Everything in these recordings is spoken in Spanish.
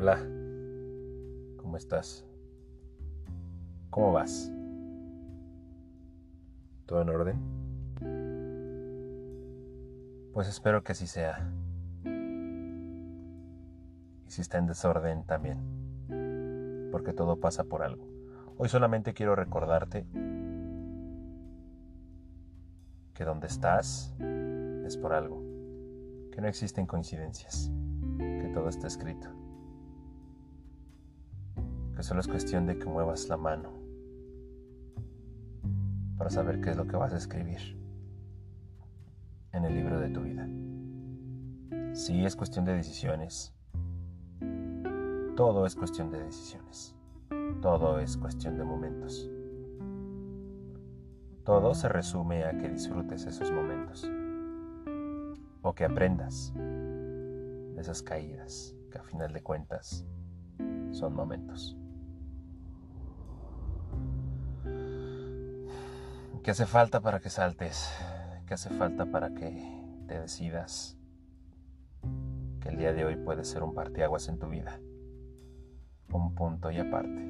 Hola, ¿cómo estás? ¿Cómo vas? ¿Todo en orden? Pues espero que así sea. Y si está en desorden también, porque todo pasa por algo. Hoy solamente quiero recordarte que donde estás es por algo, que no existen coincidencias, que todo está escrito, que solo es cuestión de que muevas la mano para saber qué es lo que vas a escribir en el libro de tu vida. Sí, es cuestión de decisiones. Todo es cuestión de decisiones. Todo es cuestión de momentos. Todo se resume a que disfrutes esos momentos. O que aprendas de esas caídas, que a final de cuentas son momentos. ¿Qué hace falta para que saltes? ¿Qué hace falta para que te decidas que el día de hoy puede ser un parteaguas en tu vida? Un punto y aparte,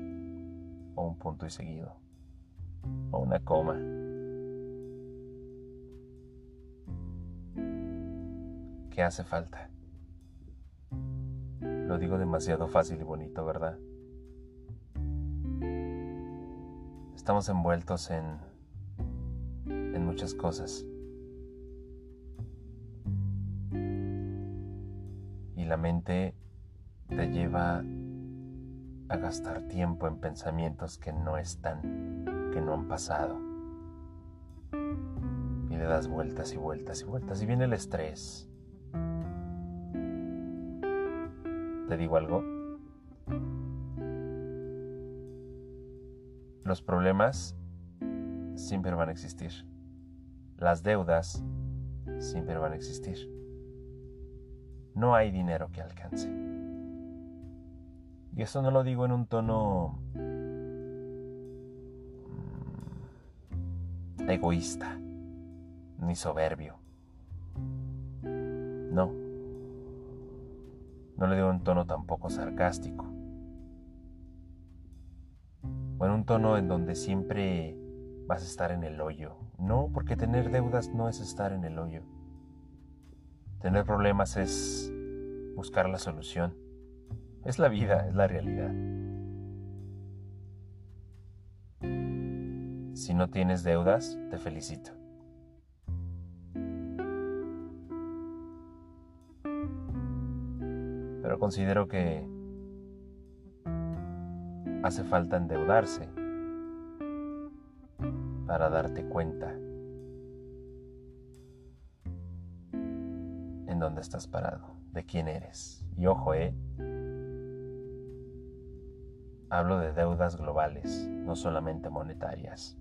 o un punto y seguido, o una coma. ¿Qué hace falta? Lo digo demasiado fácil y bonito, ¿verdad? Estamos envueltos en en muchas cosas. Y la mente te lleva a gastar tiempo en pensamientos que no están, que no han pasado. Y le das vueltas y vueltas y vueltas. Y viene el estrés. ¿Te digo algo? Los problemas siempre van a existir. Las deudas siempre van a existir. No hay dinero que alcance. Y eso no lo digo en un tono mm, egoísta ni soberbio. No. No lo digo en un tono tampoco sarcástico. O en un tono en donde siempre vas a estar en el hoyo. No, porque tener deudas no es estar en el hoyo. Tener problemas es buscar la solución. Es la vida, es la realidad. Si no tienes deudas, te felicito. Pero considero que hace falta endeudarse para darte cuenta en dónde estás parado, de quién eres. Y ojo, ¿eh? Hablo de deudas globales, no solamente monetarias,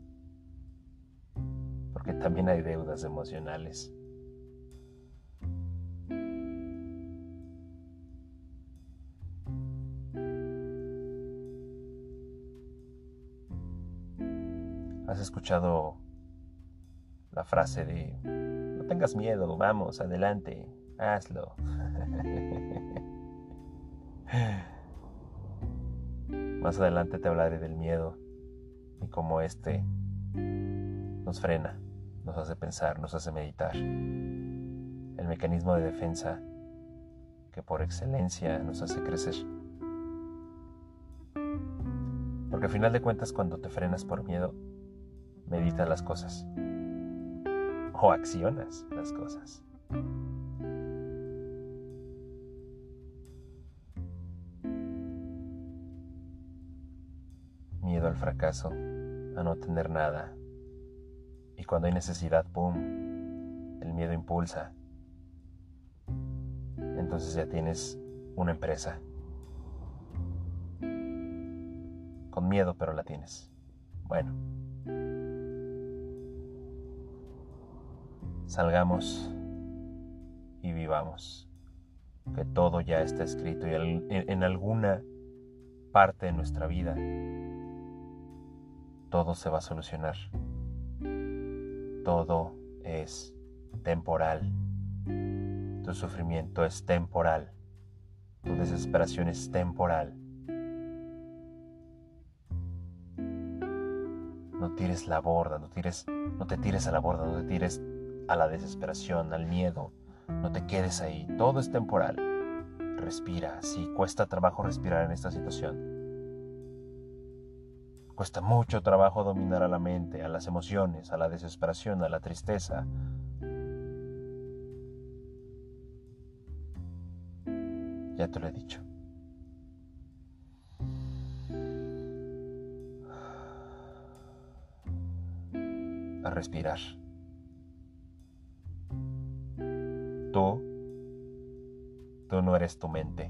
porque también hay deudas emocionales. ¿Has escuchado la frase de, no tengas miedo, vamos, adelante, hazlo? Más adelante te hablaré del miedo y cómo este nos frena, nos hace pensar, nos hace meditar. El mecanismo de defensa que por excelencia nos hace crecer. Porque al final de cuentas cuando te frenas por miedo, medita las cosas o accionas las cosas. Miedo al fracaso, a no tener nada. Y cuando hay necesidad, ¡pum! El miedo impulsa. Entonces ya tienes una empresa. Con miedo, pero la tienes. Bueno. Salgamos y vivamos. Que todo ya está escrito y en alguna parte de nuestra vida todo se va a solucionar. Todo es temporal. Tu sufrimiento es temporal. Tu desesperación es temporal. No tires la borda, no, tires, no te tires a la borda, no te tires a la desesperación, al miedo. No te quedes ahí, todo es temporal. Respira, sí, cuesta trabajo respirar en esta situación. Cuesta mucho trabajo dominar a la mente, a las emociones, a la desesperación, a la tristeza. Ya te lo he dicho. A respirar. No eres tu mente.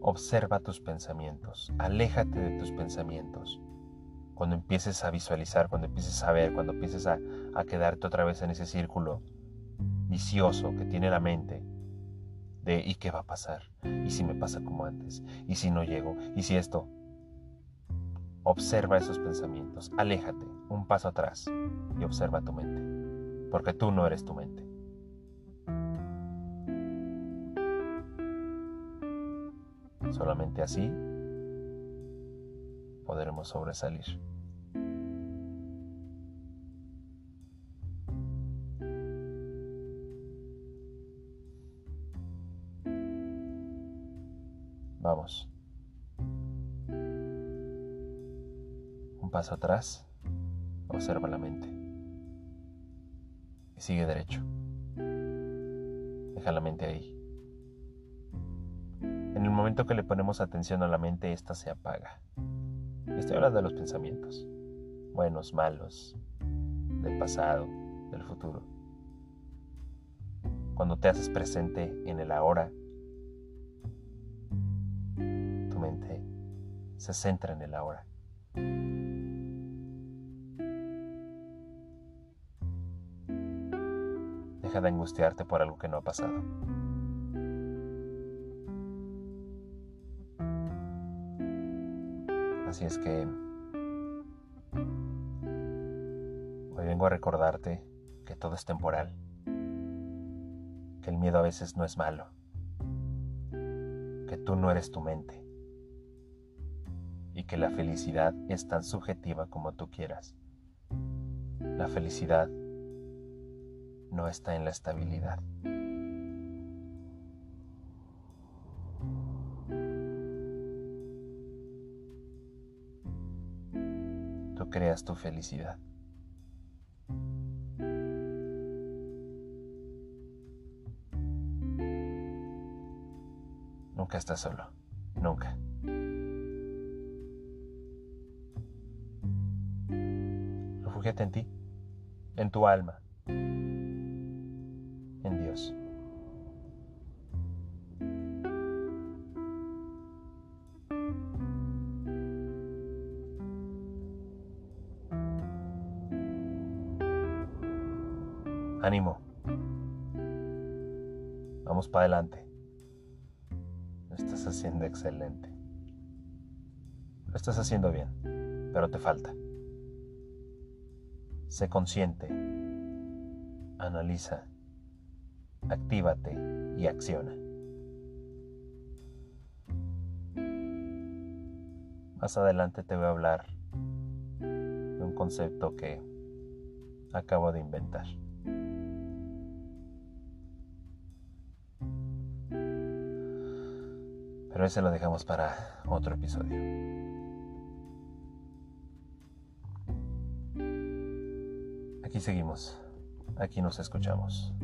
Observa tus pensamientos, aléjate de tus pensamientos. Cuando empieces a visualizar, cuando empieces a ver, cuando empieces a, quedarte otra vez en ese círculo vicioso que tiene la mente de ¿y qué va a pasar? ¿Y si me pasa como antes? ¿Y si no llego? ¿Y si esto? Observa esos pensamientos, aléjate un paso atrás y observa tu mente, porque tú no eres tu mente. Solamente así podremos sobresalir. Vamos. Un paso atrás. Observa la mente. Sigue derecho. Deja la mente ahí. En el momento que le ponemos atención a la mente, ésta se apaga. Estoy hablando de los pensamientos, buenos, malos, del pasado, del futuro. Cuando te haces presente en el ahora, tu mente se centra en el ahora. De angustiarte por algo que no ha pasado. Así es que hoy vengo a recordarte que todo es temporal, que el miedo a veces no es malo, que tú no eres tu mente y que la felicidad es tan subjetiva como tú quieras. La felicidad no está en la estabilidad. creas tu felicidad. Nunca estás solo, nunca. Refúgiate en ti, en tu alma, en Dios. Ánimo. Vamos para adelante. Lo estás haciendo excelente. Lo estás haciendo bien, pero te falta. Sé consciente. Analiza. Actívate y acciona. Más adelante te voy a hablar de un concepto que acabo de inventar. Pero ese lo dejamos para otro episodio. Aquí seguimos. Aquí nos escuchamos.